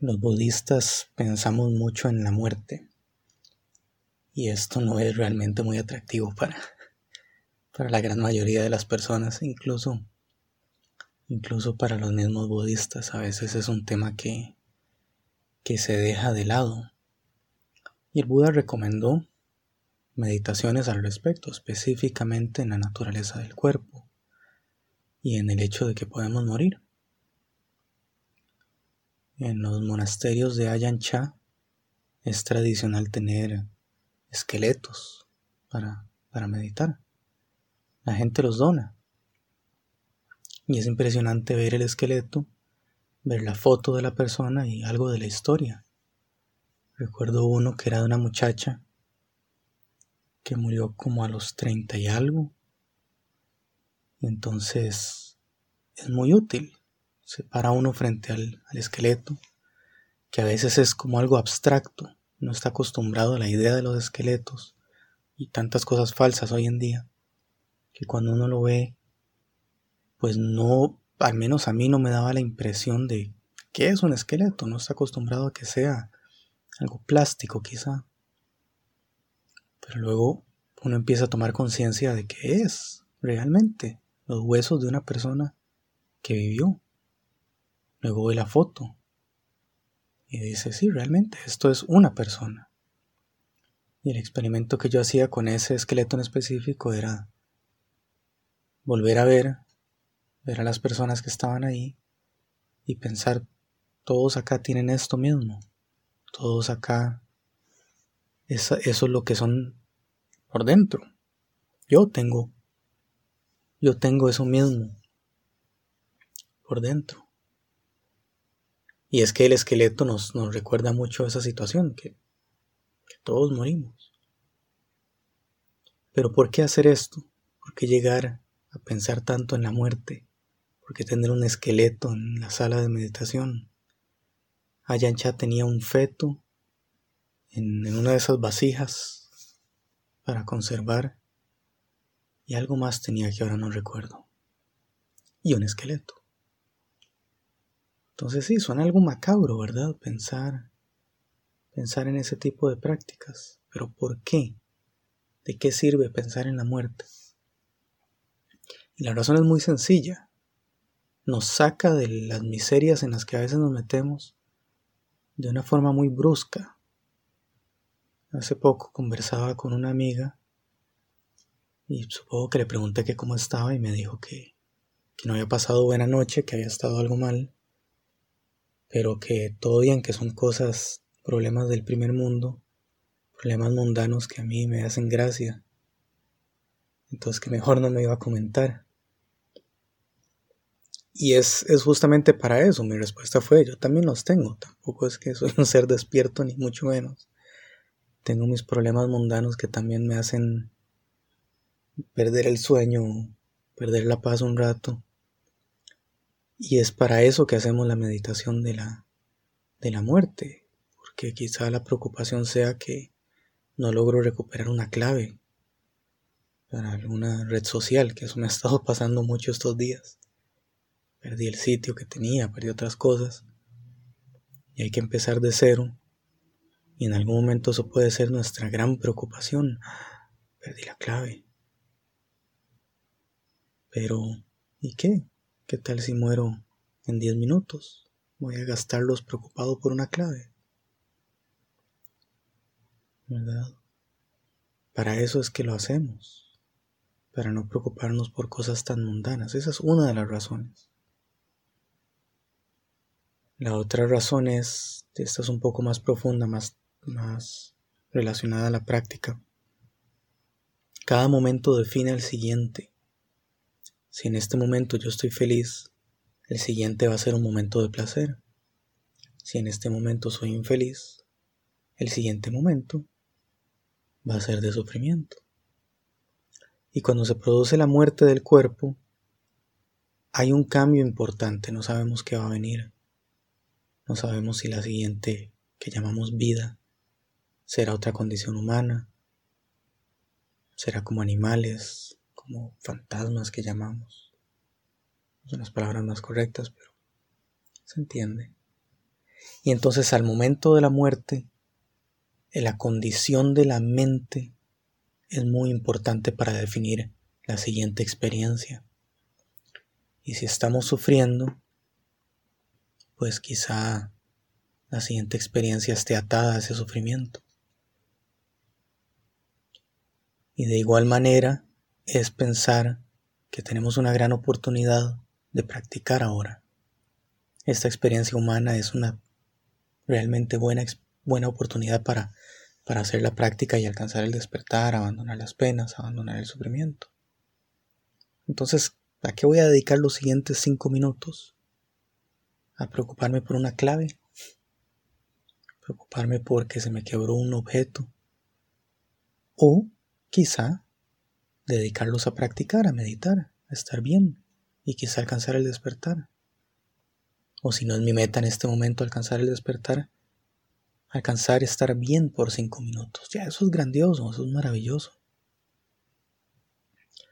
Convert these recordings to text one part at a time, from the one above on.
Los budistas pensamos mucho en la muerte y esto no es realmente muy atractivo para, para la gran mayoría de las personas, incluso, incluso para los mismos budistas. A veces es un tema que, que se deja de lado. Y el Buda recomendó meditaciones al respecto, específicamente en la naturaleza del cuerpo y en el hecho de que podemos morir. En los monasterios de Ayan Cha es tradicional tener esqueletos para, para meditar. La gente los dona. Y es impresionante ver el esqueleto, ver la foto de la persona y algo de la historia. Recuerdo uno que era de una muchacha que murió como a los 30 y algo. Entonces es muy útil se para uno frente al, esqueleto, que a veces es como algo abstracto, no está acostumbrado a la idea de los esqueletos y tantas cosas falsas hoy en día, que cuando uno lo ve, pues no, al menos a mí no me daba la impresión de que es un esqueleto, no está acostumbrado a que sea algo plástico quizá. Pero luego uno empieza a tomar conciencia de que es realmente los huesos de una persona que vivió. Luego ve la foto y dice, sí, realmente esto es una persona. Y el experimento que yo hacía con ese esqueleto en específico era volver a ver, ver a las personas que estaban ahí y pensar, todos acá tienen esto mismo, todos acá, eso, eso es lo que son por dentro. Yo tengo, yo tengo eso mismo por dentro. Y es que el esqueleto nos, nos recuerda mucho esa situación, que, todos morimos. Pero ¿por qué hacer esto? ¿Por qué llegar a pensar tanto en la muerte? ¿Por qué tener un esqueleto en la sala de meditación? Ayancha tenía un feto en una de esas vasijas para conservar y algo más tenía que ahora no recuerdo. Y un esqueleto. Entonces sí, suena algo macabro, ¿verdad? Pensar, pensar en ese tipo de prácticas. Pero ¿por qué? ¿De qué sirve pensar en la muerte? Y la razón es muy sencilla. Nos saca de las miserias en las que a veces nos metemos de una forma muy brusca. Hace poco conversaba con una amiga y supongo que le pregunté que cómo estaba y me dijo que, que no había pasado buena noche, que había estado algo mal pero que todo bien, que son cosas, problemas del primer mundo, problemas mundanos que a mí me hacen gracia. Entonces que mejor no me iba a comentar. Y es, es justamente para eso, mi respuesta fue, yo también los tengo, tampoco es que soy un ser despierto ni mucho menos. Tengo mis problemas mundanos que también me hacen perder el sueño, perder la paz un rato. Y es para eso que hacemos la meditación de la, de la muerte, porque quizá la preocupación sea que no logro recuperar una clave para alguna red social, que eso me ha estado pasando mucho estos días. Perdí el sitio que tenía, perdí otras cosas, y hay que empezar de cero, y en algún momento eso puede ser nuestra gran preocupación. Perdí la clave. Pero, ¿y qué? ¿Qué tal si muero en 10 minutos? Voy a gastarlos preocupado por una clave. ¿Verdad? Para eso es que lo hacemos. Para no preocuparnos por cosas tan mundanas. Esa es una de las razones. La otra razón es, esta es un poco más profunda, más, más relacionada a la práctica. Cada momento define el siguiente. Si en este momento yo estoy feliz, el siguiente va a ser un momento de placer. Si en este momento soy infeliz, el siguiente momento va a ser de sufrimiento. Y cuando se produce la muerte del cuerpo, hay un cambio importante, no sabemos qué va a venir. No sabemos si la siguiente que llamamos vida será otra condición humana, será como animales, como fantasmas que llamamos. son las palabras más correctas, pero se entiende. Y entonces al momento de la muerte, la condición de la mente es muy importante para definir la siguiente experiencia. Y si estamos sufriendo, pues quizá la siguiente experiencia esté atada a ese sufrimiento. Y de igual manera es pensar que tenemos una gran oportunidad de practicar ahora. Esta experiencia humana es una realmente buena, buena oportunidad para, para hacer la práctica y alcanzar el despertar, abandonar las penas, abandonar el sufrimiento. Entonces, ¿a qué voy a dedicar los siguientes cinco minutos? A preocuparme por una clave, preocuparme porque se me quebró un objeto, o quizá dedicarlos a practicar, a meditar, a estar bien y quizá alcanzar el despertar. O si no es mi meta en este momento alcanzar el despertar, alcanzar estar bien por cinco minutos. Ya, eso es grandioso, eso es maravilloso.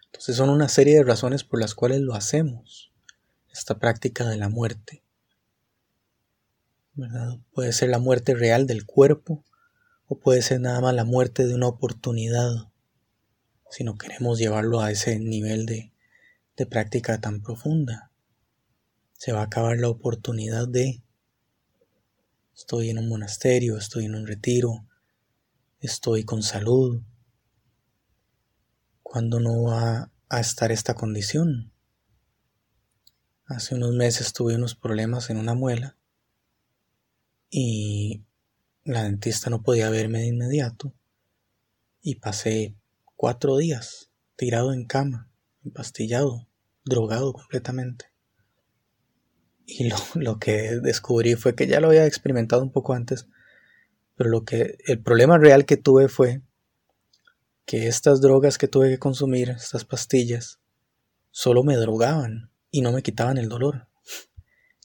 Entonces son una serie de razones por las cuales lo hacemos, esta práctica de la muerte. Puede ser la muerte real del cuerpo o puede ser nada más la muerte de una oportunidad, si no queremos llevarlo a ese nivel de, de práctica tan profunda se va a acabar la oportunidad de estoy en un monasterio, estoy en un retiro, estoy con salud. ¿Cuándo no va a estar esta condición? Hace unos meses tuve unos problemas en una muela y la dentista no podía verme de inmediato y pasé cuatro días tirado en cama, empastillado, drogado completamente. Y lo, que descubrí fue que ya lo había experimentado un poco antes, pero lo que el problema real que tuve fue que estas drogas que tuve que consumir, estas pastillas, solo me drogaban y no me quitaban el dolor.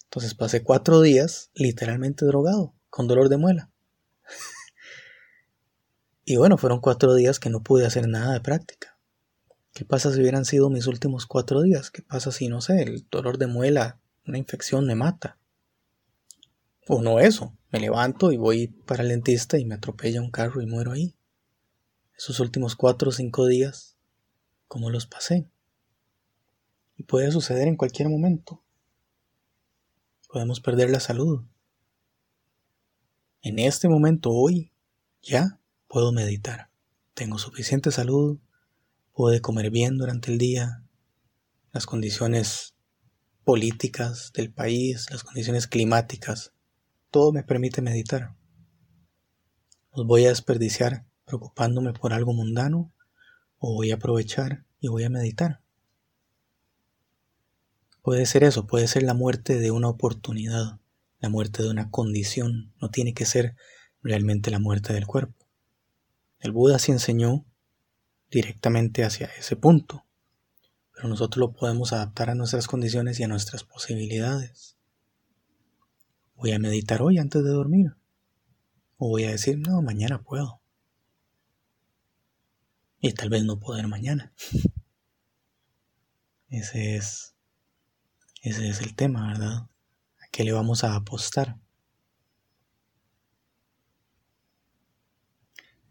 Entonces pasé cuatro días literalmente drogado, con dolor de muela. Y bueno, fueron cuatro días que no pude hacer nada de práctica. ¿Qué pasa si hubieran sido mis últimos cuatro días? ¿Qué pasa si, no sé, el dolor de muela una infección me mata. O no eso, me levanto y voy para el dentista y me atropella un carro y muero ahí. Esos últimos cuatro o cinco días, ¿cómo los pasé? Y puede suceder en cualquier momento. Podemos perder la salud. En este momento, hoy, ya puedo meditar. Tengo suficiente salud, puedo comer bien durante el día, las condiciones políticas del país, las condiciones climáticas, todo me permite meditar. ¿Los voy a desperdiciar preocupándome por algo mundano o voy a aprovechar y voy a meditar? Puede ser eso, puede ser la muerte de una oportunidad, la muerte de una condición, no tiene que ser realmente la muerte del cuerpo. El Buda sí enseñó directamente hacia ese punto pero nosotros lo podemos adaptar a nuestras condiciones y a nuestras posibilidades. Voy a meditar hoy antes de dormir. O voy a decir, no, mañana puedo. Y tal vez no poder mañana. Ese es, ese es el tema, ¿verdad? ¿A qué le vamos a apostar?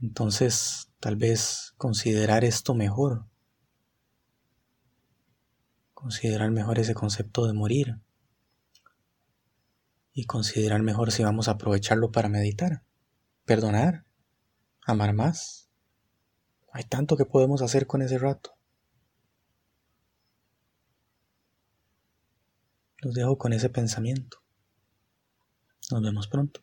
Entonces, tal vez considerar esto mejor considerar mejor ese concepto de morir y considerar mejor si vamos a aprovecharlo para meditar, perdonar, amar más. Hay tanto que podemos hacer con ese rato. Los dejo con ese pensamiento. Nos vemos pronto.